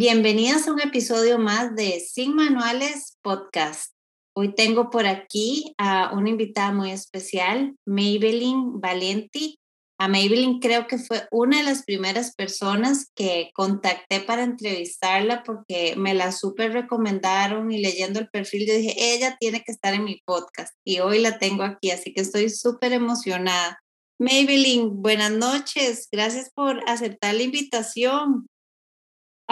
Bienvenidas a un episodio más de Sin Manuales Podcast. Hoy tengo por aquí a una invitada muy especial, Maybelline Valenti. A Maybelline creo que fue una de las primeras personas que contacté para entrevistarla porque me la súper recomendaron y leyendo el perfil dije, ella tiene que estar en mi podcast y hoy la tengo aquí, así que estoy súper emocionada. Maybelline, buenas noches. Gracias por aceptar la invitación.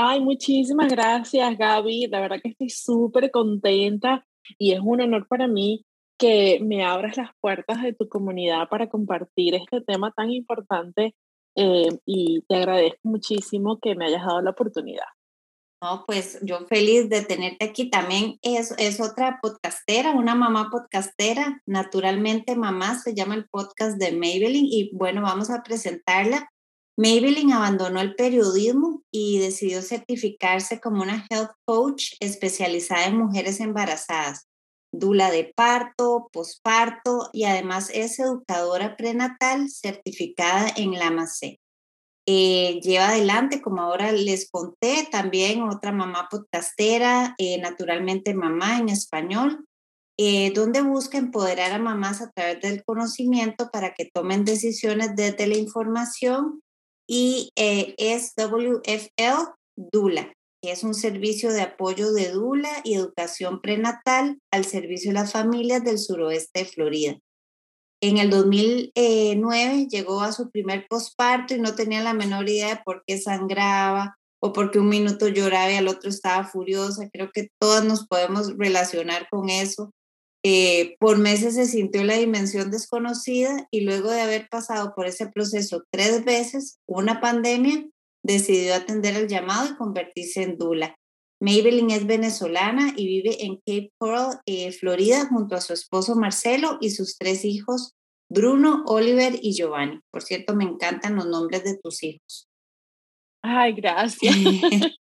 Ay, muchísimas gracias, Gaby. La verdad que estoy súper contenta y es un honor para mí que me abras las puertas de tu comunidad para compartir este tema tan importante eh, y te agradezco muchísimo que me hayas dado la oportunidad. No, pues yo feliz de tenerte aquí. También es, es otra podcastera, una mamá podcastera. Naturalmente, mamá se llama el podcast de Maybelline y bueno, vamos a presentarla. Maybelline abandonó el periodismo y decidió certificarse como una health coach especializada en mujeres embarazadas, dula de parto, posparto y además es educadora prenatal certificada en la MAC. Eh, lleva adelante, como ahora les conté, también otra mamá podcastera, eh, naturalmente mamá en español, eh, donde busca empoderar a mamás a través del conocimiento para que tomen decisiones desde la información y eh, es WFL DULA, que es un servicio de apoyo de DULA y educación prenatal al servicio de las familias del suroeste de Florida. En el 2009 llegó a su primer posparto y no tenía la menor idea de por qué sangraba o porque un minuto lloraba y al otro estaba furiosa. Creo que todas nos podemos relacionar con eso. Eh, por meses se sintió la dimensión desconocida y luego de haber pasado por ese proceso tres veces, una pandemia, decidió atender el llamado y convertirse en Dula. Maybelline es venezolana y vive en Cape Coral, eh, Florida, junto a su esposo Marcelo y sus tres hijos, Bruno, Oliver y Giovanni. Por cierto, me encantan los nombres de tus hijos. Ay, gracias.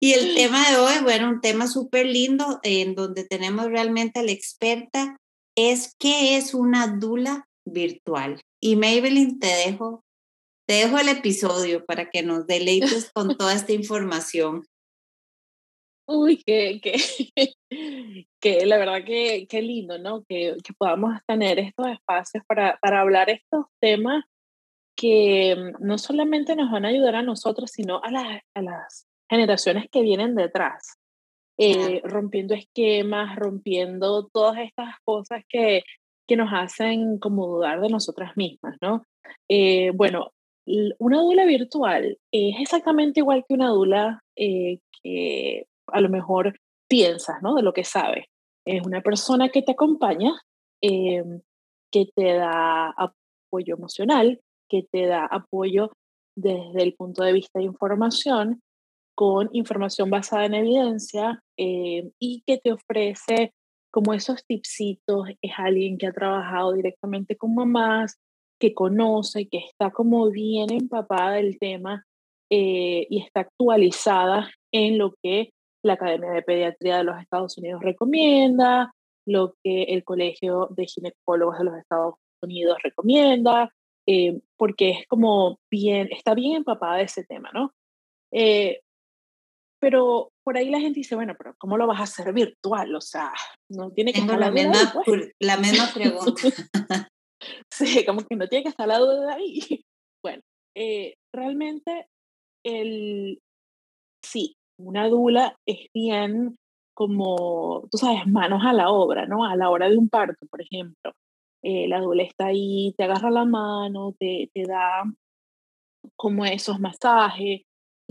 Y el tema de hoy, bueno, un tema súper lindo en donde tenemos realmente a la experta, es qué es una dula virtual. Y Maybelline, te dejo, te dejo el episodio para que nos deleites con toda esta información. Uy, que, que, que la verdad que, qué lindo, ¿no? Que, que podamos tener estos espacios para, para hablar estos temas que mm, no solamente nos van a ayudar a nosotros, sino a las, a las generaciones que vienen detrás, eh, rompiendo esquemas, rompiendo todas estas cosas que, que nos hacen como dudar de nosotras mismas, ¿no? Eh, bueno, una dula virtual es exactamente igual que una dula eh, que a lo mejor piensas, ¿no? De lo que sabes. Es una persona que te acompaña, em, que te da apoyo emocional, que te da apoyo desde el punto de vista de información con información basada en evidencia eh, y que te ofrece como esos tipsitos, es alguien que ha trabajado directamente con mamás, que conoce, que está como bien empapada del tema eh, y está actualizada en lo que la Academia de Pediatría de los Estados Unidos recomienda, lo que el Colegio de Ginecólogos de los Estados Unidos recomienda, eh, porque es como bien, está bien empapada de ese tema, ¿no? Pero por ahí la gente dice, bueno, pero ¿cómo lo vas a hacer virtual? O sea, no tiene que estar la, misma, la misma pregunta. sí, como que no tiene que estar la duda ahí. Bueno, eh, realmente el, sí, una dula es bien como, tú sabes, manos a la obra, ¿no? A la hora de un parto, por ejemplo. Eh, la dula está ahí, te agarra la mano, te, te da como esos masajes,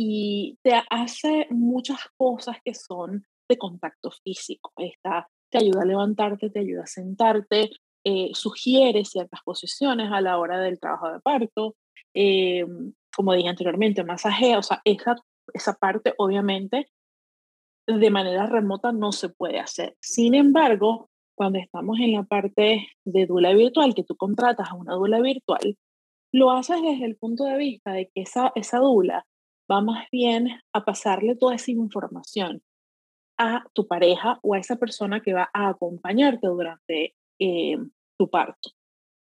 y te hace muchas cosas que son de contacto físico. Esta te ayuda a levantarte, te ayuda a sentarte, eh, sugiere ciertas posiciones a la hora del trabajo de parto. Eh, como dije anteriormente, masajea, o sea, esa, esa parte obviamente de manera remota no se puede hacer. Sin embargo, cuando estamos en la parte de dula virtual, que tú contratas a una dula virtual, lo haces desde el punto de vista de que esa, esa dula va más bien a pasarle toda esa información a tu pareja o a esa persona que va a acompañarte durante eh, tu parto.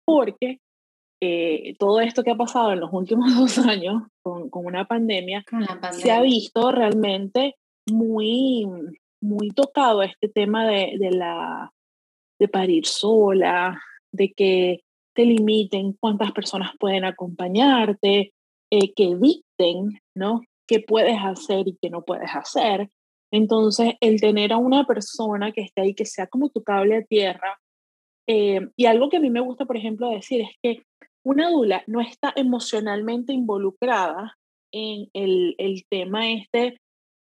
Porque eh, todo esto que ha pasado en los últimos dos años con, con una pandemia, se ha visto realmente muy, muy tocado este tema de, de, la, de parir sola, de que te limiten cuántas personas pueden acompañarte, eh, que dicten, ¿no? qué puedes hacer y qué no puedes hacer. Entonces, el tener a una persona que esté ahí, que sea como tu cable a tierra, eh, y algo que a mí me gusta, por ejemplo, decir es que una dula no está emocionalmente involucrada en el, el tema este,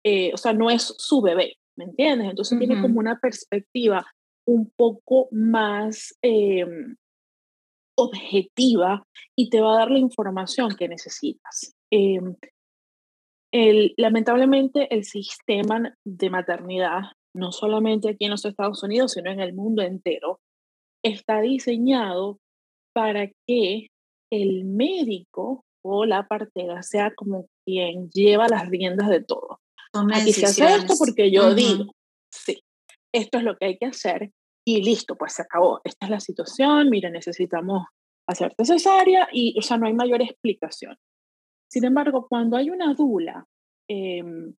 eh, o sea, no es su bebé, ¿me entiendes? Entonces tiene como una perspectiva un poco más em, objetiva y te va a dar la información que necesitas. Em, el, lamentablemente el sistema de maternidad, no solamente aquí en los Estados Unidos, sino en el mundo entero, está diseñado para que el médico o la partera sea como quien lleva las riendas de todo. Aquí se hace esto porque yo digo, sí, esto es lo que hay que hacer y listo, pues se acabó. Esta es la situación, mira, necesitamos hacer cesárea y, o sea, no hay mayor explicación. Sin embargo, cuando hay una dula, em,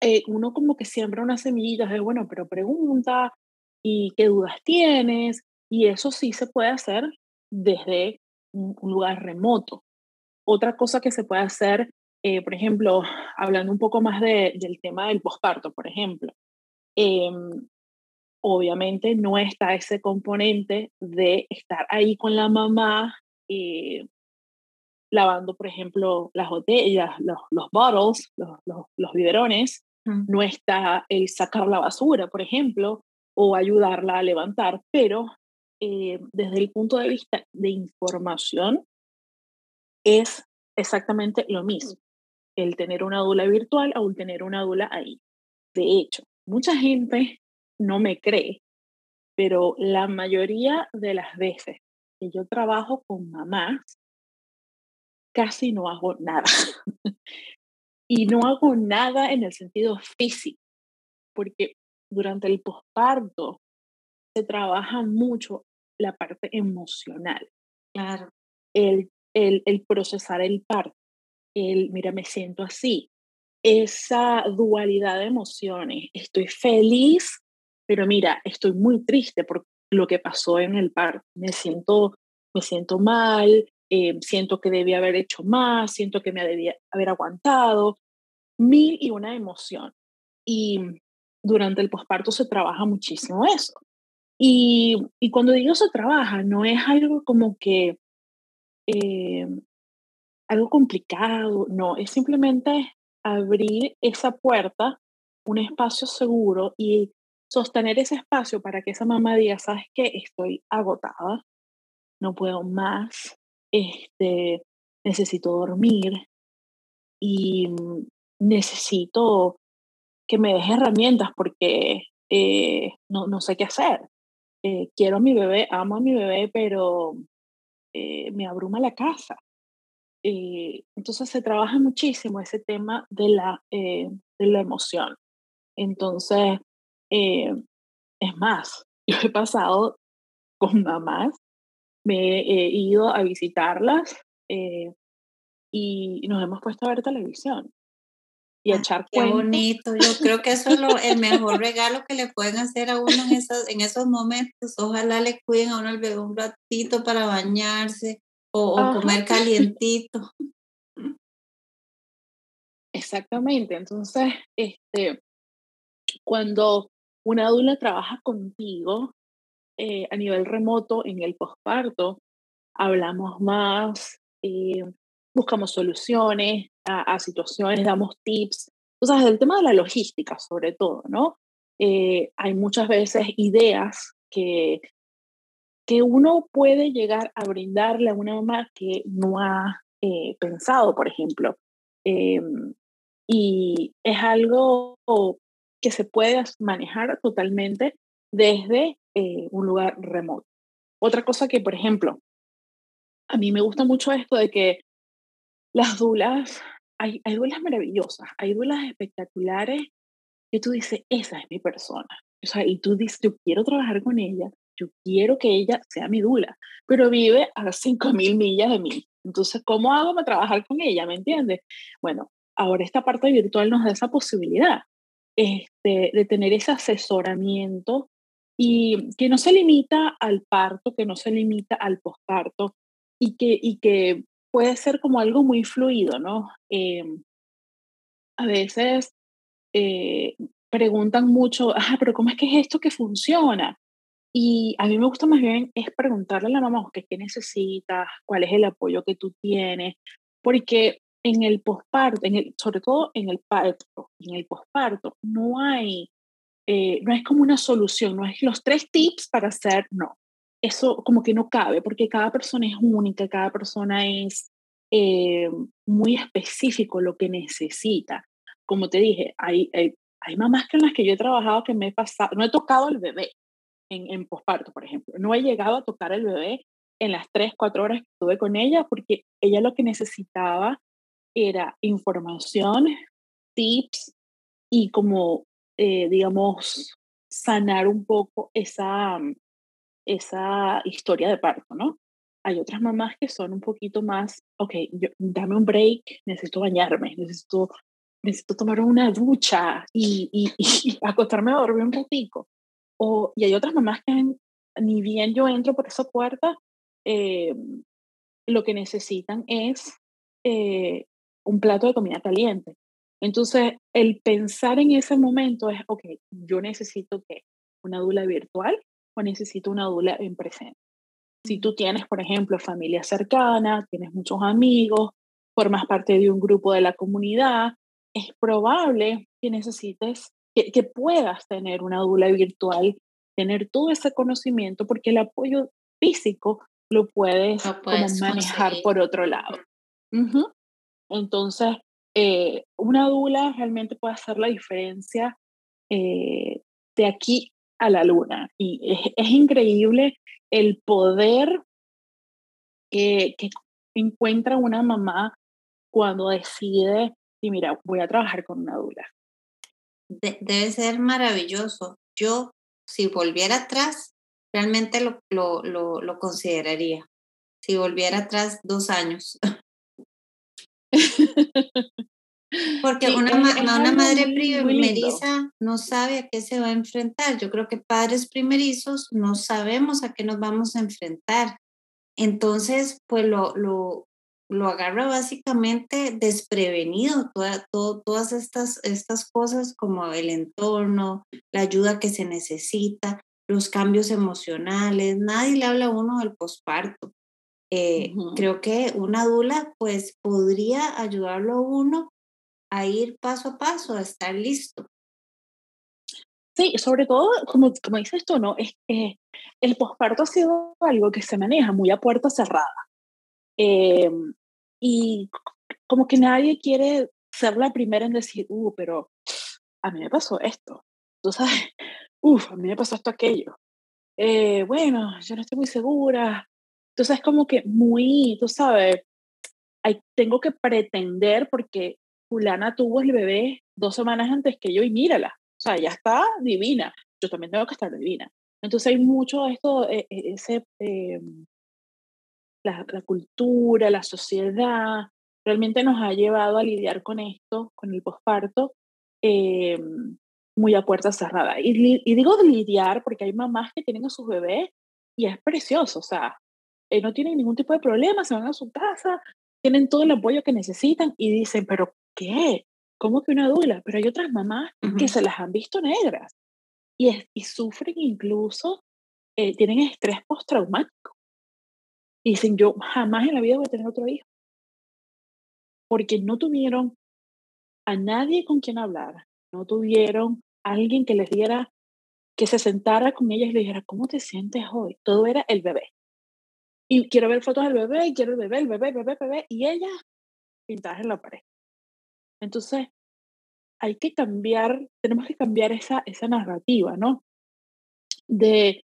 eh, uno como que siembra unas semillitas de, bueno, pero pregunta y qué dudas tienes, y eso sí se puede hacer desde un, lugar remoto. Otra cosa que se puede hacer, eh, por ejemplo, hablando un poco más de, del tema del posparto, por ejemplo, em, obviamente no está ese componente de estar ahí con la mamá eh, lavando, por ejemplo, las botellas, los, los bottles, los, los, biberones, no está el sacar la basura, por ejemplo, o ayudarla a levantar, pero eh, desde el punto de vista de información es exactamente lo mismo, el tener una dula virtual o el tener una dula ahí. De hecho, mucha gente no me cree, pero la mayoría de las veces que yo trabajo con mamás, casi no hago nada. y no hago nada en el sentido físico, porque durante el posparto se trabaja mucho la parte emocional. Claro. El, el, el procesar el parto, el, mira, me siento así, esa dualidad de emociones. Estoy feliz pero mira, estoy muy triste por lo que pasó en el parto. Me siento, me siento mal, eh, siento que debía haber hecho más, siento que me debía haber aguantado, mil y una emoción. Y durante el posparto se trabaja muchísimo eso. Y, y, cuando digo se trabaja, no es algo como que eh, algo complicado, no, es simplemente abrir esa puerta, un espacio seguro y sostener ese espacio para que esa mamá diga, ¿sabes qué? Estoy agotada, no puedo más, este, necesito dormir y necesito que me deje herramientas porque eh, no, no, sé qué hacer. Eh, quiero a mi bebé, amo a mi bebé, pero eh, me abruma la casa. entonces se trabaja muchísimo ese tema de la, de la emoción. Entonces, es más, yo he pasado con mamás, me he ido a visitarlas eh, y nos hemos puesto a ver televisión y a echar Qué bonito, yo creo que eso es lo, el mejor regalo que le pueden hacer a uno en esos, en esos momentos. Ojalá le cuiden a uno el bebé un ratito para bañarse o, o comer calientito. Exactamente, entonces, este, cuando una dula trabaja contigo eh, a nivel remoto en el posparto. Hablamos más, eh, buscamos soluciones a, situaciones, damos tips. O sea, el tema de la logística, sobre todo, ¿no? Eh, hay muchas veces ideas que, que uno puede llegar a brindarle a una mamá que no ha pensado, por ejemplo. Em, y es algo que se puede manejar totalmente desde eh, un lugar remoto. Otra cosa que, por ejemplo, a mí me gusta mucho esto de que las dulas, hay, hay dulas maravillosas, hay dulas espectaculares que tú dices, esa es mi persona. O sea, y tú dices, yo quiero trabajar con ella yo quiero que ella sea mi dula, pero vive a 5.000 millas de mí. Entonces, ¿cómo hago para trabajar con ella? ¿Me entiendes? Bueno, ahora esta parte virtual nos da esa posibilidad este, de tener ese asesoramiento y que no se limita al parto, que no se limita al posparto y que, y que puede ser como algo muy fluido, ¿no? Em, a veces eh, preguntan mucho, ah, pero ¿cómo es que es esto que funciona? Y a mí me gusta más bien es preguntarle a la mamá, ¿qué, qué necesitas? ¿Cuál es el apoyo que tú tienes? Porque en el posparto, sobre todo en el parto, en el posparto, no hay, eh, no es como una solución, no es los tres tips para hacer, no. Eso como que no cabe, porque cada persona es única, cada persona es eh, muy específico lo que necesita. Como te dije, hay, hay, hay, mamás con las que yo he trabajado que me he pasado, no he tocado el bebé en, en posparto, por ejemplo, no he llegado a tocar el bebé en las tres, cuatro horas que estuve con ella, porque ella lo que necesitaba era información, tips y como, eh, digamos, sanar un poco esa, esa historia de parto, ¿no? Hay otras mamás que son un poquito más, ok, dame un break, necesito bañarme, necesito, necesito tomar una ducha y, y, y acostarme a dormir un ratico. O, y hay otras mamás que ni bien yo entro por esa puerta, eh, lo que necesitan es eh, un plato de comida caliente. Entonces, el pensar en ese momento es, ok, yo necesito que una dula virtual o necesito una dula en presente. Si tú tienes, por ejemplo, familia cercana, tienes muchos amigos, formas parte de un grupo de la comunidad, es probable que necesites, que, puedas tener una dula virtual, tener todo ese conocimiento, porque el apoyo físico lo puedes, manejar por otro lado. Entonces, eh, una dula realmente puede hacer la diferencia eh, de aquí a la luna. Y es, increíble el poder que, encuentra una mamá cuando decide, y mira, voy a trabajar con una dula. debe ser maravilloso. Yo, si volviera atrás, realmente lo, lo, lo consideraría. Si volviera atrás dos años. Porque una, una madre primeriza no sabe a qué se va a enfrentar. Yo creo que padres primerizos no sabemos a qué nos vamos a enfrentar. Entonces, pues lo, lo, lo agarra básicamente desprevenido, toda, todas estas, estas cosas como el entorno, la ayuda que se necesita, los cambios emocionales. Nadie le habla a uno del posparto. Eh, creo que una dula pues podría ayudarlo a uno a ir paso a paso, a estar listo. Sí, sobre todo, como, como dices tú, ¿no? Es que el posparto ha sido algo que se maneja muy a puerta cerrada. Em, y como que nadie quiere ser la primera en decir, uh, pero a mí me pasó esto. Tú sabes, uff, a mí me pasó esto aquello. Eh, bueno, yo no estoy muy segura. Entonces es como que muy, tú sabes, hay, tengo que pretender porque fulana tuvo el bebé dos semanas antes que yo y mírala, o sea, ya está divina, yo también tengo que estar divina. Entonces hay mucho esto, eh, eh, ese, eh, la, la, cultura, la sociedad, realmente nos ha llevado a lidiar con esto, con el posparto, muy a puerta cerrada. Y, y, digo lidiar porque hay mamás que tienen a sus bebés y es precioso, o sea, eh, no tienen ningún tipo de problema, se van a su casa, tienen todo el apoyo que necesitan y dicen, pero ¿qué? ¿Cómo que una dula? Pero hay otras mamás que se las han visto negras y, y sufren incluso, eh, tienen estrés postraumático. Y dicen, yo jamás en la vida voy a tener otro hijo. Porque no tuvieron a nadie con quien hablar, no tuvieron a alguien que les diera, que se sentara con ellas y le dijera, ¿cómo te sientes hoy? Todo era el bebé. Y quiero ver fotos del bebé, y quiero el bebé, el bebé, el bebé, el bebé, y ella pintadas en la pared. Entonces, hay que cambiar, tenemos que cambiar esa, esa narrativa, ¿no? De,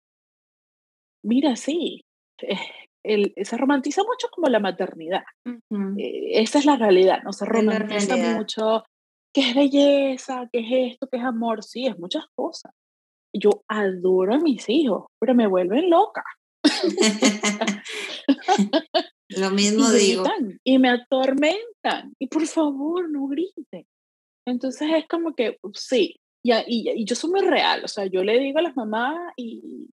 mira, sí, eh, el, se romantiza mucho como la maternidad. Eh, esa es la realidad, ¿no? Se romantiza mucho qué es belleza, qué es esto, qué es amor, sí, es muchas cosas. yo adoro a mis hijos, pero me vuelven loca. Lo mismo y digo. Y me atormentan. Y por favor, no griten. Entonces es como que, sí, y, y, y, yo soy muy real, o sea, yo le digo a las mamás y,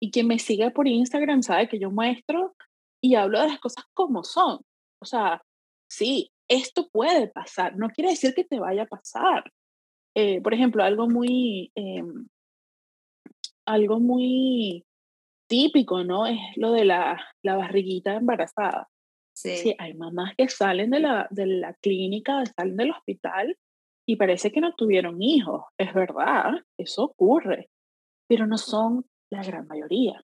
y quien me sigue por Instagram sabe que yo muestro y hablo de las cosas como son. O sea, sí, esto puede pasar, no quiere decir que te vaya a pasar. Eh, por ejemplo, algo muy, eh, algo muy típico, ¿no? Es lo de la, la barriguita embarazada. Sí. sí. hay mamás que salen de la, de la clínica, salen del hospital y parece que no tuvieron hijos. Es verdad, eso ocurre, pero no son la gran mayoría.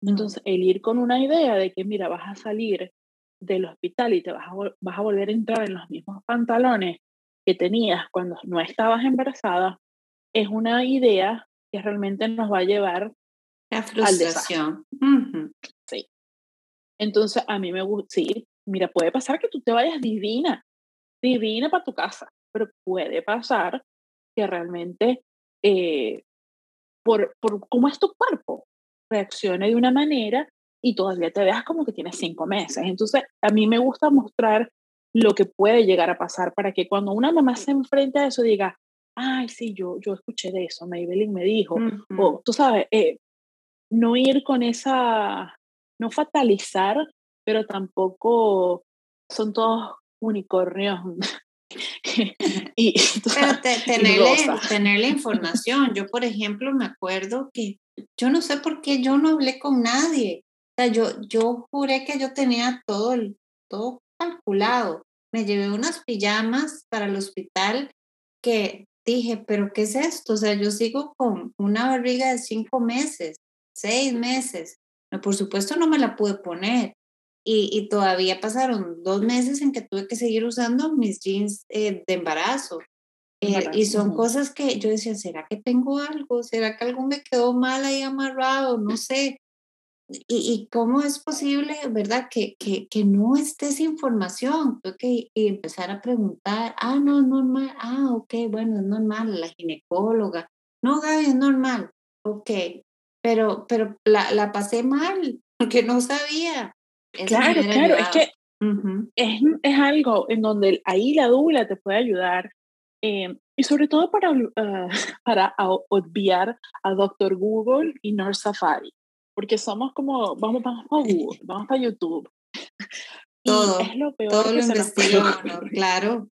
Entonces, el ir con una idea de que, mira, vas a salir del hospital y te vas a, vas a volver a entrar en los mismos pantalones que tenías cuando no estabas embarazada, es una idea que realmente nos va a llevar la frustración. Sí. Entonces, a mí me gusta, sí, mira, puede pasar que tú te vayas divina, divina para tu casa, pero puede pasar que realmente, eh, por, por cómo es tu cuerpo, reaccione de una manera y todavía te veas como que tienes cinco meses. Entonces, a mí me gusta mostrar lo que puede llegar a pasar para que cuando una mamá se enfrente a eso diga, ay, sí, yo, yo escuché de eso, Maybelline me dijo, o tú sabes, eh, no ir con esa, no fatalizar, pero tampoco son todos unicornios. y, pero tenerle, tener la información. Yo, por ejemplo, me acuerdo que yo no sé por qué yo no hablé con nadie. O sea, yo, yo juré que yo tenía todo, el, todo calculado. Me llevé unas pijamas para el hospital que dije, pero ¿qué es esto? O sea, yo sigo con una barriga de cinco meses seis meses. Por supuesto no me la pude poner. Y, y, todavía pasaron dos meses en que tuve que seguir usando mis jeans eh, de embarazo. Eh, y son cosas que yo decía, ¿será que tengo algo? ¿Será que algo me quedó mal ahí amarrado? No sé. Y, y cómo es posible, verdad, que, que, que no esté esa información. Tuve que empezar a preguntar, ah, no, es normal. Ah, ok, bueno, es normal, la ginecóloga. No, Gaby, es normal. Ok, pero, pero la, la pasé mal porque no sabía. claro, claro, es que es, es, algo en donde ahí la dula te puede ayudar eh, y sobre todo para, uh, para obviar a Doctor Google y Nurse Safari, porque somos como, vamos, vamos a Google, vamos a YouTube. Todo, es lo peor todo lo investigamos, claro.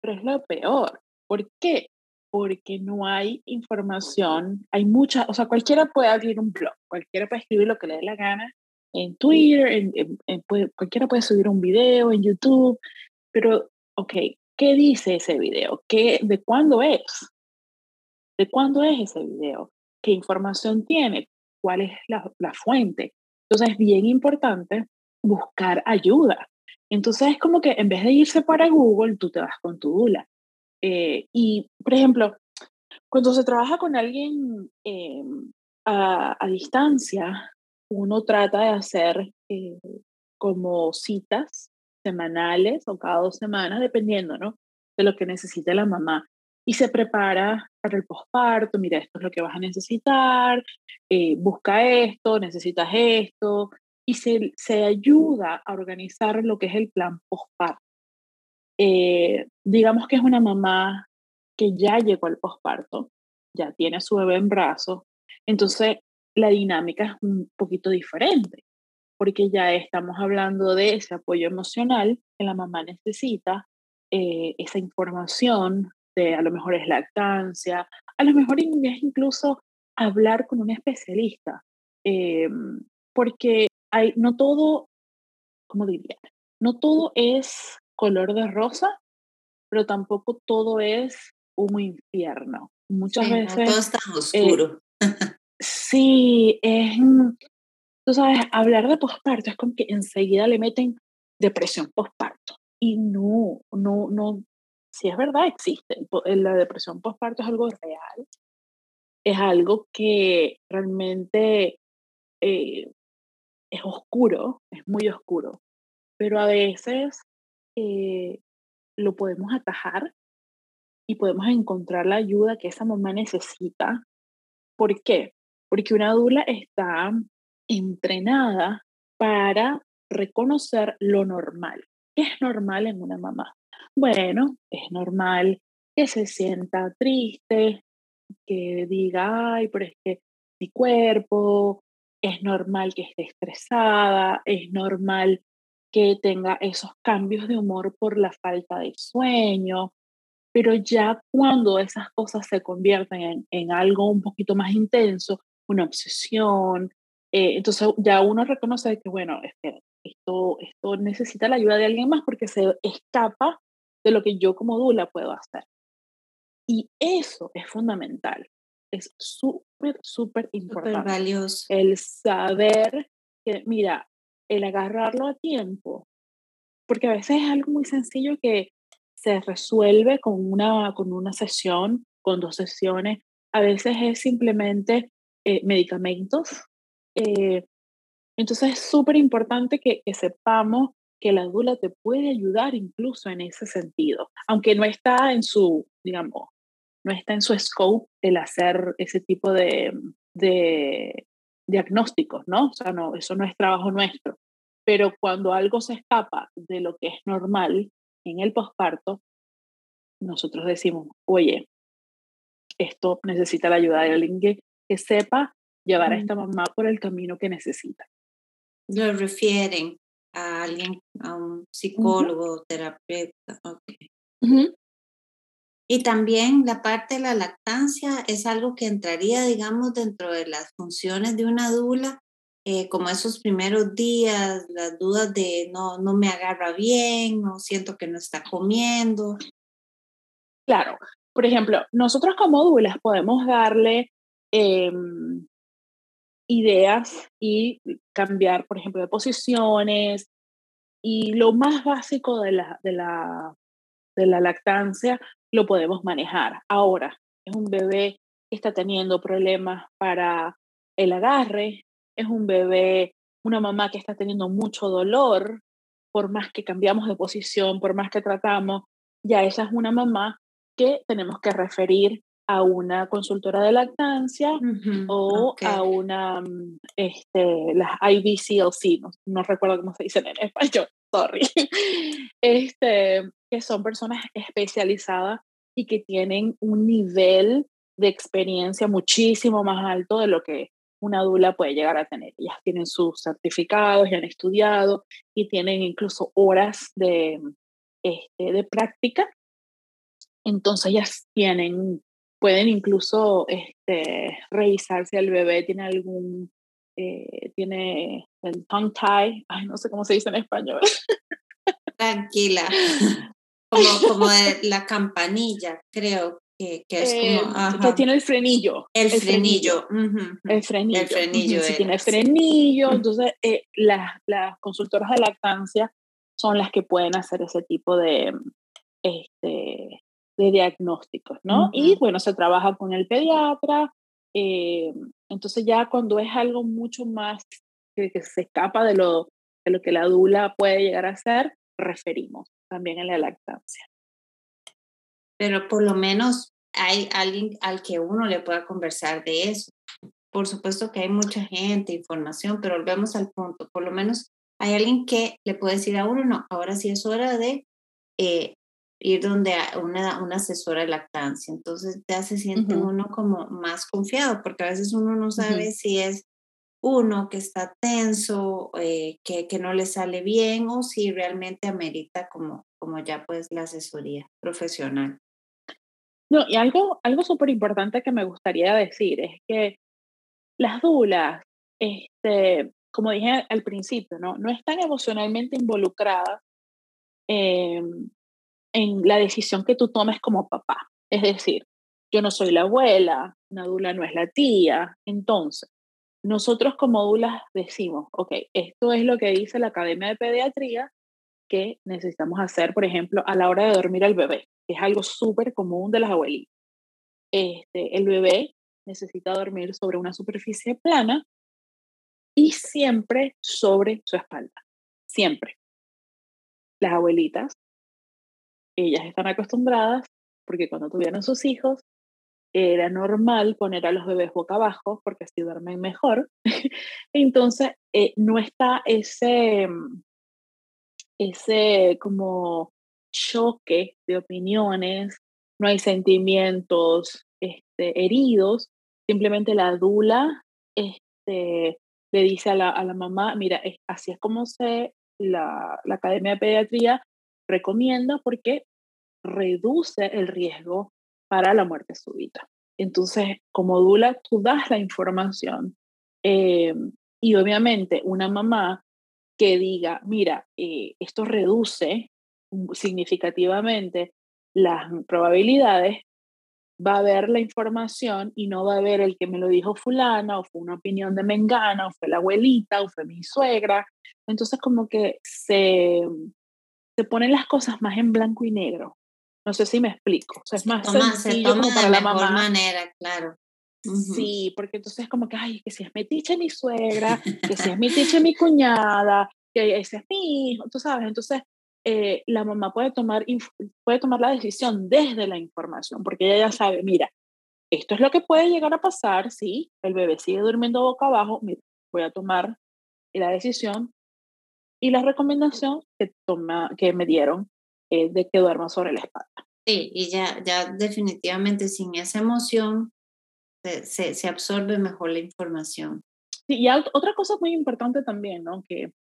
Pero es lo peor. ¿Por qué? Porque no hay información, hay mucha, o sea, cualquiera puede abrir un blog, cualquiera puede escribir lo que le dé la gana en Twitter, en, cualquiera puede subir un video en YouTube, pero, ok, ¿qué dice ese video? ¿Qué, ¿De cuándo es? ¿De cuándo es ese video? ¿Qué información tiene? ¿Cuál es la, la fuente? Entonces es bien importante buscar ayuda. Entonces es como que en vez de irse para Google, tú te vas con tu DULA. Eh, y, por ejemplo, cuando se trabaja con alguien eh, a, a, distancia, uno trata de hacer eh, como citas semanales o cada dos semanas, dependiendo ¿no? de lo que necesite la mamá. Y se prepara para el posparto, mira, esto es lo que vas a necesitar, busca esto, necesitas esto, y se, se ayuda a organizar lo que es el plan posparto. Eh, digamos que es una mamá que ya llegó al posparto, ya tiene su bebé en brazos, entonces la dinámica es un poquito diferente, porque ya estamos hablando de ese apoyo emocional que la mamá necesita, eh, esa información de a lo mejor es lactancia, a lo mejor es incluso hablar con un especialista, eh, porque hay, no todo, ¿cómo diría? No todo es color de rosa, pero tampoco todo es un infierno. Muchas veces... todo es tan oscuro. sí, es... Tú sabes, hablar de posparto es como que enseguida le meten depresión posparto. Y no, no, no, si es verdad, existe. La depresión posparto es algo real. Es algo que realmente eh, es oscuro, es muy oscuro. Pero a veces eh, lo podemos atajar y podemos encontrar la ayuda que esa mamá necesita ¿Por qué? Porque una dula está entrenada para reconocer lo normal. ¿Qué es normal en una mamá? Bueno, es normal que se sienta triste, que diga, ay, pero es que mi cuerpo, es normal que esté estresada, es normal que tenga esos cambios de humor por la falta de sueño, pero ya cuando esas cosas se convierten en, algo un poquito más intenso, una obsesión, eh, entonces ya uno reconoce que, bueno, esto, esto necesita la ayuda de alguien más porque se escapa de lo que yo como Dula puedo hacer. Y eso es fundamental, es súper, súper importante. valioso. El saber que, mira, el agarrarlo a tiempo, porque a veces es algo muy sencillo que se resuelve con una, con una sesión, con dos sesiones, a veces es simplemente eh, medicamentos. Eh, entonces es súper importante que, que sepamos que la dula te puede ayudar incluso en ese sentido, aunque no está en su, digamos, no está en su scope el hacer ese tipo de, de diagnósticos, ¿no? O sea, no, eso no es trabajo nuestro. Pero cuando algo se escapa de lo que es normal en el posparto, nosotros decimos, oye, esto necesita la ayuda de alguien que, sepa llevar a esta mamá por el camino que necesita. Lo refieren a alguien, a un psicólogo, terapeuta. Okay. Y también la parte de la lactancia es algo que entraría, digamos, dentro de las funciones de una dula, eh, como esos primeros días, las dudas de no, no me agarra bien, no siento que no está comiendo. Claro, por ejemplo, nosotros como dulas podemos darle em, ideas y cambiar, por ejemplo, de posiciones. Y lo más básico de la, de la, de la lactancia lo podemos manejar. Ahora, es un bebé que está teniendo problemas para el agarre, es un bebé, una mamá que está teniendo mucho dolor, por más que cambiamos de posición, por más que tratamos, ya esa es una mamá que tenemos que referir a una consultora de lactancia o a una, mm, este, las IBCLC, no, no, recuerdo cómo se dicen en español, sorry, este, que son personas especializadas y que tienen un nivel de experiencia muchísimo más alto de lo que una dula puede llegar a tener. Ellas tienen sus certificados, ya han estudiado y tienen incluso horas de, este, de práctica. Entonces ellas tienen, pueden incluso este, revisar si el bebé tiene algún, eh, tiene el tongue tie, ay, no sé cómo se dice en español. Tranquila. Como, como de la campanilla, creo que, que es como... Eh, que tiene el frenillo. El, frenillo. El frenillo. El frenillo. Si tiene frenillo, entonces eh, las, las consultoras de lactancia son las que pueden hacer ese tipo de, este, de diagnósticos, ¿no? Y bueno, se trabaja con el pediatra. Eh, entonces ya cuando es algo mucho más que, que se escapa de lo, de lo que la dula puede llegar a hacer, referimos también en la lactancia. Pero por lo menos hay alguien al que uno le pueda conversar de eso. Por supuesto que hay mucha gente, información, pero volvemos al punto. Por lo menos hay alguien que le puede decir a uno, no, ahora sí es hora de eh, ir donde una, una asesora de lactancia. Entonces ya se siente uno como más confiado, porque a veces uno no sabe si es uno que está tenso, eh, que, que, no le sale bien o si realmente amerita como, como ya pues la asesoría profesional. No, y algo, algo súper importante que me gustaría decir es que las dulas, este, como dije al principio, ¿no? no están emocionalmente involucradas en la decisión que tú tomes como papá. Es decir, yo no soy la abuela, una dula no es la tía, entonces nosotros como dulas decimos, ok, esto es lo que dice la Academia de Pediatría que necesitamos hacer, por ejemplo, a la hora de dormir al bebé, es algo súper común de las abuelitas. Este, el bebé necesita dormir sobre una superficie plana y siempre sobre su espalda, siempre. Las abuelitas, ellas están acostumbradas porque cuando tuvieron sus hijos, era normal poner a los bebés boca abajo porque así duermen mejor. Entonces, eh, no está ese, ese como choque de opiniones, no hay sentimientos este, heridos, simplemente la dula este, le dice a la, a la mamá, mira, así es como se la, la Academia de Pediatría recomienda porque reduce el riesgo para la muerte súbita. Entonces, como Dula, tú das la información eh, y obviamente una mamá que diga, mira, eh, esto reduce significativamente las probabilidades, va a ver la información y no va a ver el que me lo dijo fulana o fue una opinión de Mengana o fue la abuelita o fue mi suegra. Entonces como que se, se ponen las cosas más en blanco y negro. No sé si me explico. O sea, es más sencillo como para la mamá. manera, claro. Sí, porque entonces es como que, ay, que si es mi ticha mi suegra, que si es mi ticha mi cuñada, que ese es mi hijo, tú sabes. Entonces, eh, la mamá puede tomar, puede tomar la decisión desde la información, porque ella ya sabe, mira, esto es lo que puede llegar a pasar si el bebé sigue durmiendo boca abajo, mira, voy a tomar la decisión y la recomendación que, toma, que me dieron eh, de que duerma sobre la espalda. Sí, y ya, ya definitivamente sin esa emoción se, se, absorbe mejor la información. Sí, y otra cosa muy importante también, ¿no? Que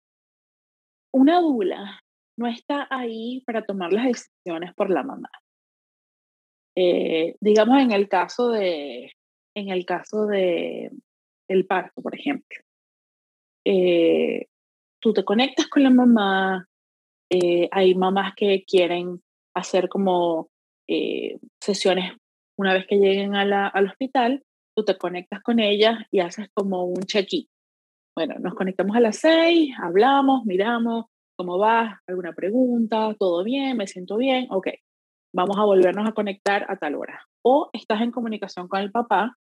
una dula no está ahí para tomar las decisiones por la mamá. Eh, digamos en el caso de, en el caso de el parto, por ejemplo. Eh, tú te conectas con la mamá, eh, hay mamás que quieren hacer como eh, sesiones una vez que lleguen al hospital, tú te conectas con ellas y haces como un check-in. Bueno, nos conectamos a las seis, hablamos, miramos cómo vas, alguna pregunta, todo bien, me siento bien, ok, vamos a volvernos a conectar a tal hora. O estás en comunicación con el papá,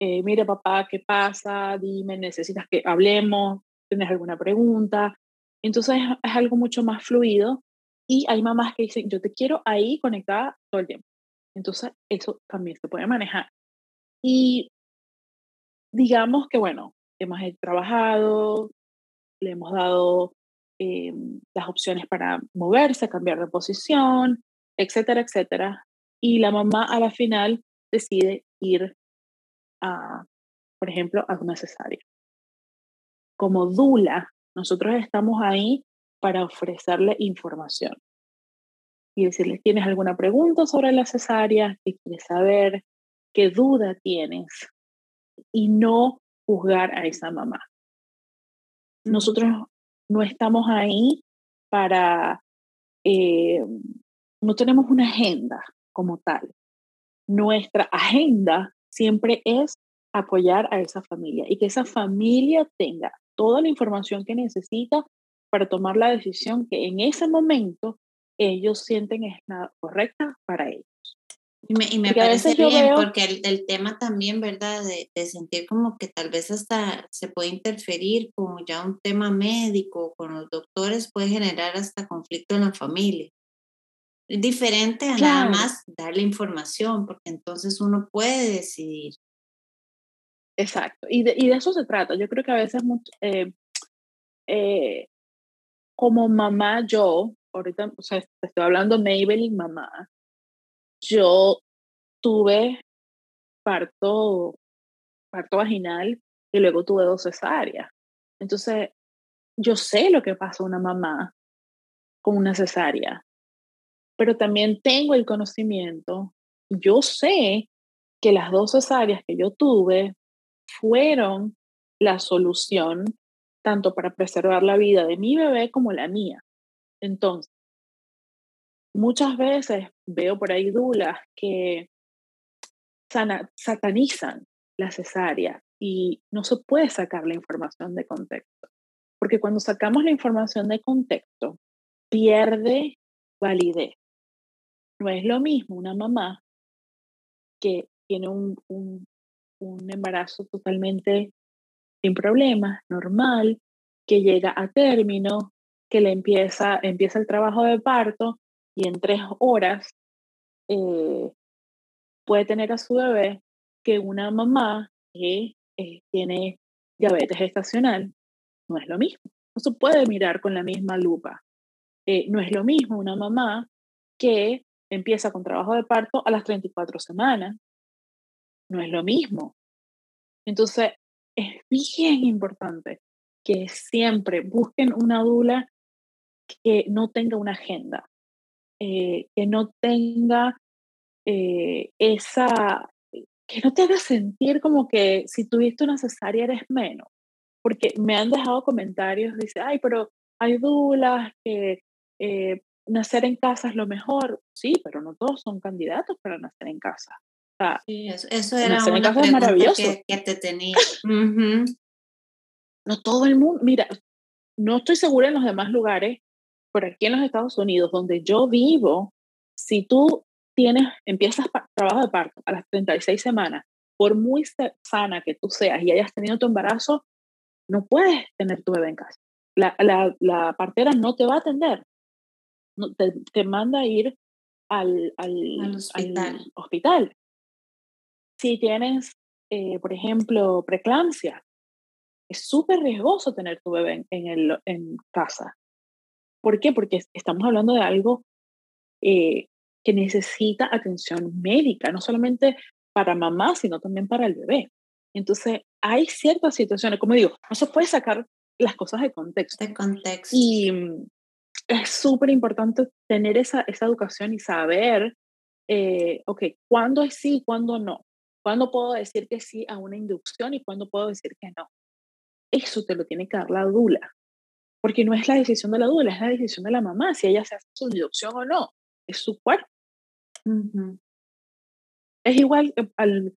eh, mire papá, ¿qué pasa? Dime, necesitas que hablemos, tienes alguna pregunta, entonces es, algo mucho más fluido y hay mamás que dicen, yo te quiero ahí conectada todo el tiempo. Entonces eso también se puede manejar. Y digamos que, bueno, hemos trabajado, le hemos dado eh, las opciones para moverse, cambiar de posición, etcétera, etcétera. Y la mamá a la final decide ir a, por ejemplo, a una cesárea. Como dula, nosotros estamos ahí para ofrecerle información y decirle, ¿tienes alguna pregunta sobre la cesárea? ¿Qué quieres saber? ¿Qué duda tienes? Y no juzgar a esa mamá. Nosotros no estamos ahí para, eh, no tenemos una agenda como tal. Nuestra agenda siempre es apoyar a esa familia y que esa familia tenga toda la información que necesita para tomar la decisión que en ese momento ellos sienten es la correcta para ellos. Y me, y me parece bien, porque el, el, tema también, ¿verdad? De, de, sentir como que tal vez hasta se puede interferir con ya un tema médico, con los doctores, puede generar hasta conflicto en la familia. Diferente a nada más darle información, porque entonces uno puede decidir. Exacto, y de, y de eso se trata. Yo creo que a veces, eh, eh, como mamá, yo, ahorita, o sea, estoy hablando Maybelline mamá, yo tuve parto, parto vaginal y luego tuve dos cesáreas. Entonces, yo sé lo que pasa una mamá con una cesárea, pero también tengo el conocimiento, yo sé que las dos cesáreas que yo tuve fueron la solución tanto para preservar la vida de mi bebé como la mía. Entonces, muchas veces veo por ahí dulas que satanizan la cesárea y no se puede sacar la información de contexto. Porque cuando sacamos la información de contexto, pierde validez. No es lo mismo una mamá que tiene un embarazo totalmente sin problemas, normal, que llega a término, que le empieza, empieza el trabajo de parto y en tres horas eh, puede tener a su bebé que una mamá que eh, tiene diabetes gestacional. No es lo mismo. No se puede mirar con la misma lupa. Eh, no es lo mismo una mamá que empieza con trabajo de parto a las 34 semanas. No es lo mismo. Entonces, es bien importante que siempre busquen una dula que no tenga una agenda, eh, que no tenga eh, esa, que no te haga sentir como que si tuviste una cesárea eres menos. Porque me han dejado comentarios, dice, ay, pero hay dulas que eh, nacer en casa es lo mejor. Sí, pero no todos son candidatos para nacer en casa. Sí, eso, era una pregunta maravilloso. Que, te tenía. No todo el mundo, mira, no estoy segura en los demás lugares, pero aquí en los Estados Unidos, donde yo vivo, si tú tienes, empiezas trabajo de parto a las 36 semanas, por muy sana que tú seas y hayas tenido tu embarazo, no puedes tener tu bebé en casa. La, la, la partera no te va a atender. No, te, te, manda a ir al, al, hospital. hospital. Si tienes, eh, por ejemplo, preeclampsia, es súper riesgoso tener tu bebé en, en, el, en casa. ¿Por qué? Porque estamos hablando de algo eh, que necesita atención médica, no solamente para mamá, sino también para el bebé. Entonces, hay ciertas situaciones, como digo, no se puede sacar las cosas de contexto. De contexto. Y mm, es súper importante tener esa, esa educación y saber, eh, ok, cuándo es sí, cuándo no. ¿Cuándo puedo decir que sí a una inducción y cuándo puedo decir que no? Eso te lo tiene que dar la dula. Porque no es la decisión de la dula, es la decisión de la mamá, si ella se hace su inducción o no. Es su cuerpo. Es igual al,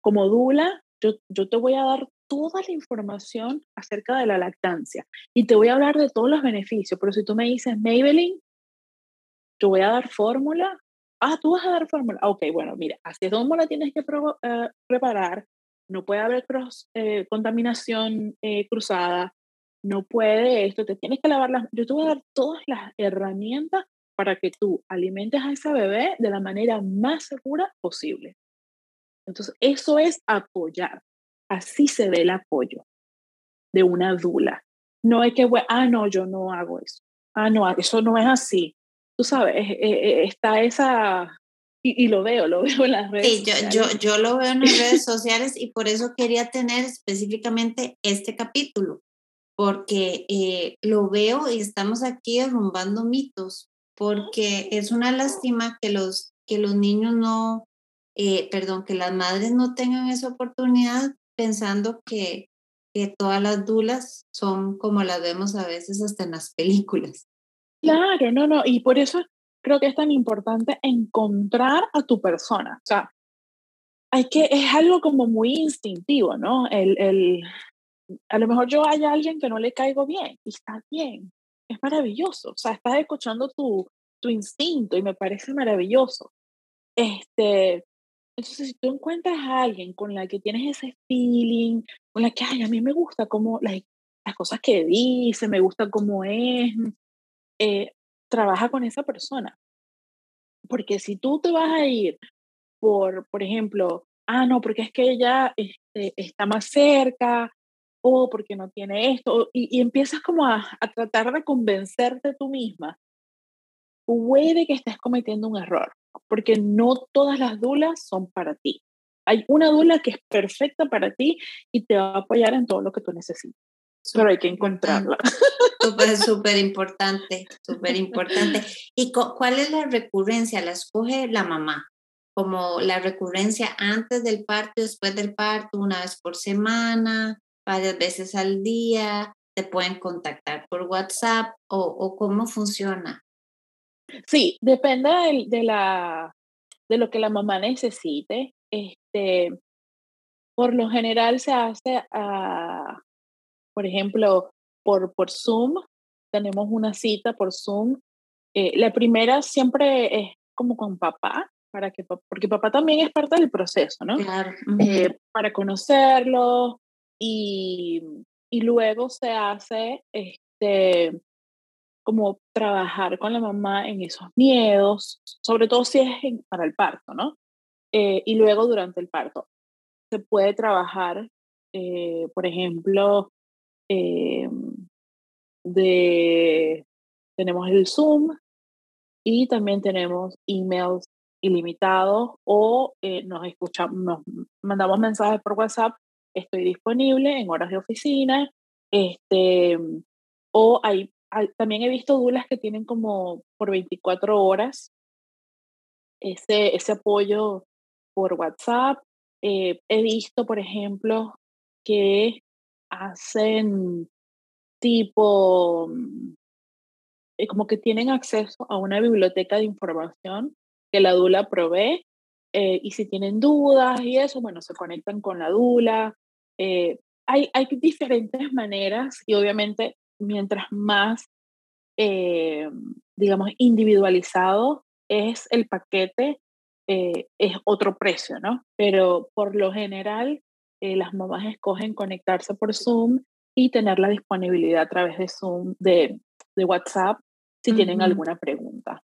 como Dula, yo, yo te voy a dar toda la información acerca de la lactancia y te voy a hablar de todos los beneficios, pero si tú me dices, Maybelline, te voy a dar fórmula, ah, tú vas a dar fórmula, ok, bueno, mira, así es como la tienes que eh, preparar, no puede haber eh, contaminación eh, cruzada, no puede esto, te tienes que lavar las, yo te voy a dar todas las herramientas para que tú alimentes a ese bebé de la manera más segura posible. Entonces, eso es apoyar. Así se ve el apoyo de una dula. No es que, ah, no, yo no hago eso. Ah, no, eso no es así. Tú sabes, eh, eh, está esa, y, lo veo, lo veo en las redes sí, yo, yo, yo lo veo en las redes sociales y por eso quería tener específicamente este capítulo, porque eh, lo veo y estamos aquí derrumbando mitos, porque es una lástima que los, que los niños no, eh, perdón, que las madres no tengan esa oportunidad pensando que, que todas las dulas son como las vemos a veces hasta en las películas. Claro, no, no, y por eso creo que es tan importante encontrar a tu persona. O sea, hay que, es algo como muy instintivo, ¿no? El, el, a lo mejor yo hay alguien que no le caigo bien y está bien es maravilloso. O sea, estás escuchando tu, tu instinto y me parece maravilloso. Este, entonces, si tú encuentras a alguien con la que tienes ese feeling, con la que, ay, a mí me gusta cómo las, las cosas que dice, me gusta cómo es, eh, trabaja con esa persona. Porque si tú te vas a ir por, por ejemplo, ah, no, porque es que ella este, está más cerca, porque no tiene esto, y, empiezas como a, a, tratar de convencerte tú misma, puede que estés cometiendo un error, porque no todas las dulas son para ti. Hay una dula que es perfecta para ti y te va a apoyar en todo lo que tú necesitas. Pero hay que encontrarla. Súper, súper importante, súper importante. ¿Y cuál es la recurrencia? ¿La escoge la mamá? Como la recurrencia antes del parto, después del parto, una vez por semana, varias veces al día, te pueden contactar por WhatsApp o, cómo funciona. Sí, depende de, la, de lo que la mamá necesite. Este, por lo general se hace, a, por ejemplo, por, por Zoom. Tenemos una cita por Zoom. Eh, la primera siempre es como con papá, para que, porque papá también es parte del proceso, ¿no? Claro. Eh, para conocerlo, y, y luego se hace este, como trabajar con la mamá en esos miedos, sobre todo si es para el parto, ¿no? eh, y luego durante el parto. Se puede trabajar, eh, por ejemplo, de, tenemos el Zoom y también tenemos emails ilimitados o nos escuchamos, nos mandamos mensajes por WhatsApp, estoy disponible en horas de oficina, este, o hay, también he visto dulas que tienen como por 24 horas ese, ese apoyo por WhatsApp. Eh, he visto, por ejemplo, que hacen tipo, mm, eh, como que tienen acceso a una biblioteca de información que la Dula provee. Eh, y si tienen dudas y eso, bueno, se conectan con la Dula. hay, hay diferentes maneras y obviamente mientras más, digamos, individualizado es el paquete, eh, es otro precio, ¿no? Pero por lo general, eh, las mamás escogen conectarse por Zoom y tener la disponibilidad a través de Zoom, de, de WhatsApp, si tienen alguna pregunta.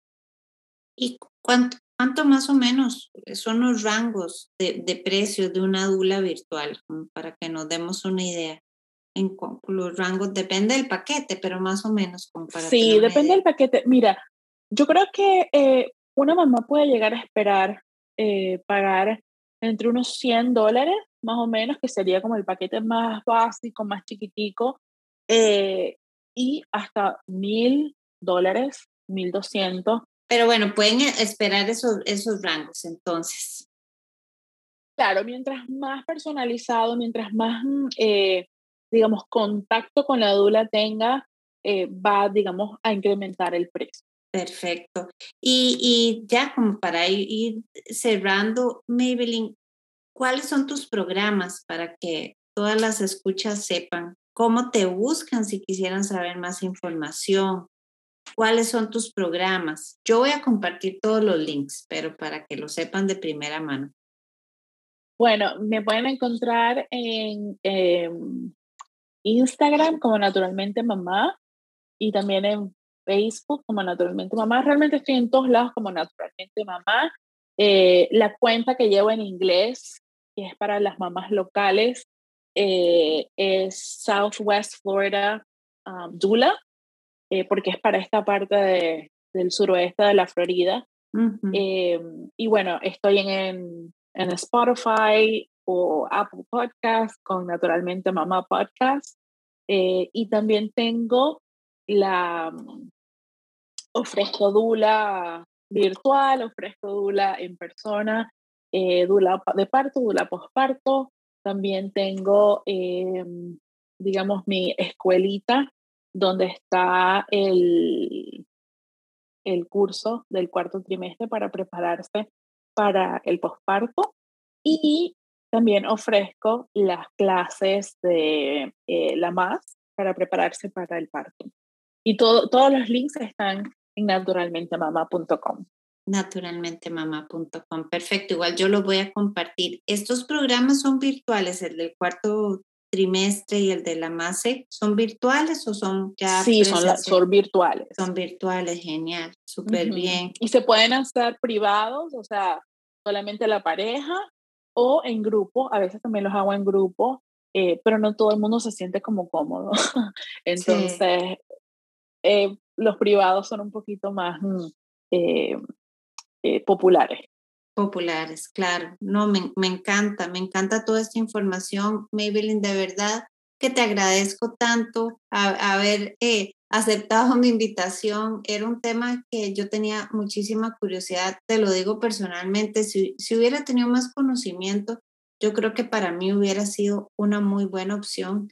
¿Y cuánto, cuánto más o menos son los rangos de, de precios de una dula virtual? Para que nos demos una idea. En los rangos, depende del paquete, pero más o menos. Para sí, depende del paquete. Mira, yo creo que eh, una mamá puede llegar a esperar eh, pagar entre unos 100 dólares, más o menos, que sería como el paquete más básico, más chiquitico, eh, y hasta 1000 dólares, 1200. Pero bueno, pueden esperar esos, esos rangos entonces. Claro, mientras más personalizado, mientras más, digamos, contacto con la dula tenga, va, digamos, a incrementar el precio. Perfecto. Y, ya como para ir, cerrando, Maybelline, ¿cuáles son tus programas para que todas las escuchas sepan cómo te buscan si quisieran saber más información? ¿Cuáles son tus programas? Yo voy a compartir todos los links, pero para que lo sepan de primera mano. Bueno, me pueden encontrar en em, Instagram como naturalmente mamá y también en Facebook como Naturalmente Mamá. Realmente estoy en todos lados como Naturalmente Mamá. Eh, la cuenta que llevo en inglés, que es para las mamás locales, eh, es Southwest Florida um, Dula, eh, porque es para esta parte del suroeste de la Florida. Em, y bueno, estoy en, en Spotify o Apple Podcast con Naturalmente Mamá Podcast. y también tengo la, ofrezco Dula virtual, ofrezco Dula en persona, eh, Dula de parto, Dula posparto. También tengo, em, digamos, mi escuelita donde está el, el curso del cuarto trimestre para prepararse para el posparto. Y también ofrezco las clases de eh, la MAS para prepararse para el parto. Y todo, todos los links están naturalmentemamá.com. Naturalmentemamá.com. Perfecto, igual yo lo voy a compartir. Estos programas son virtuales, el del cuarto trimestre y el de la MASE, ¿son virtuales o son ya? Sí, son, son virtuales. Son virtuales, genial, súper bien. Y se pueden hacer privados, o sea, solamente la pareja o en grupo, a veces también los hago en grupo, eh, pero no todo el mundo se siente como cómodo. Entonces, eh, los privados son un poquito más mm, eh, eh, populares. Populares, claro. No, me, me, encanta, me encanta toda esta información, Maybelline, de verdad que te agradezco tanto haber eh, aceptado mi invitación. Era un tema que yo tenía muchísima curiosidad, te lo digo personalmente, si, si hubiera tenido más conocimiento, yo creo que para mí hubiera sido una muy buena opción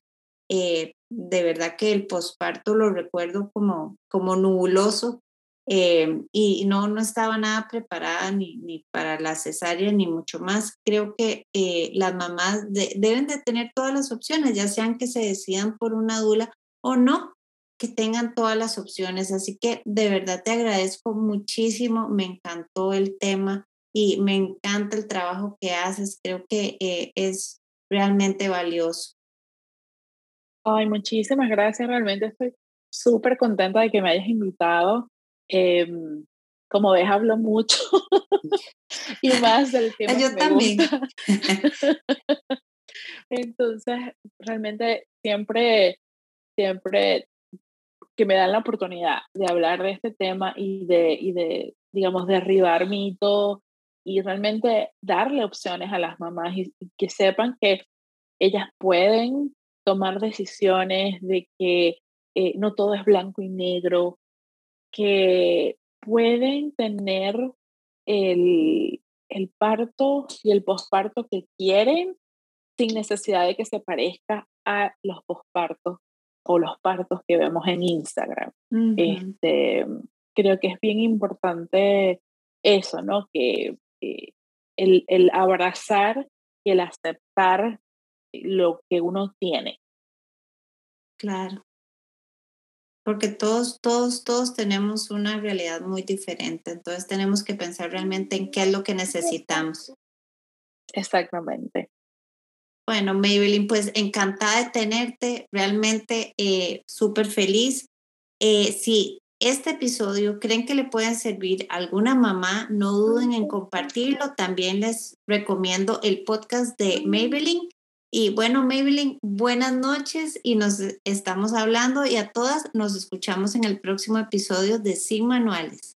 eh, de verdad que el posparto lo recuerdo como, como nubuloso eh, y no, no estaba nada preparada ni, ni, para la cesárea ni mucho más. Creo que eh, las mamás deben de tener todas las opciones, ya sean que se decidan por una dula o no, que tengan todas las opciones. Así que de verdad te agradezco muchísimo, me encantó el tema y me encanta el trabajo que haces, creo que es realmente valioso. Ay, muchísimas gracias. Realmente estoy súper contenta de que me hayas invitado. Em, como ves, hablo mucho y más del tema. Yo también. Entonces, realmente siempre, siempre que me dan la oportunidad de hablar de este tema y de, y de digamos, derribar mitos y realmente darle opciones a las mamás y, que sepan que ellas pueden tomar decisiones de que eh, no todo es blanco y negro, que pueden tener el, el parto y el posparto que quieren sin necesidad de que se parezca a los pospartos o los partos que vemos en Instagram. este, creo que es bien importante eso, ¿no? Que el, el abrazar y el aceptar lo que uno tiene. Claro. Porque todos, todos, todos tenemos una realidad muy diferente. Entonces tenemos que pensar realmente en qué es lo que necesitamos. Exactamente. Bueno, Maybelline, pues encantada de tenerte, realmente eh, súper feliz. Eh, si este episodio creen que le pueden servir a alguna mamá, no duden en compartirlo. También les recomiendo el podcast de Maybelline. Y bueno, Maybelline, buenas noches y nos estamos hablando y a todas nos escuchamos en el próximo episodio de Sin Manuales.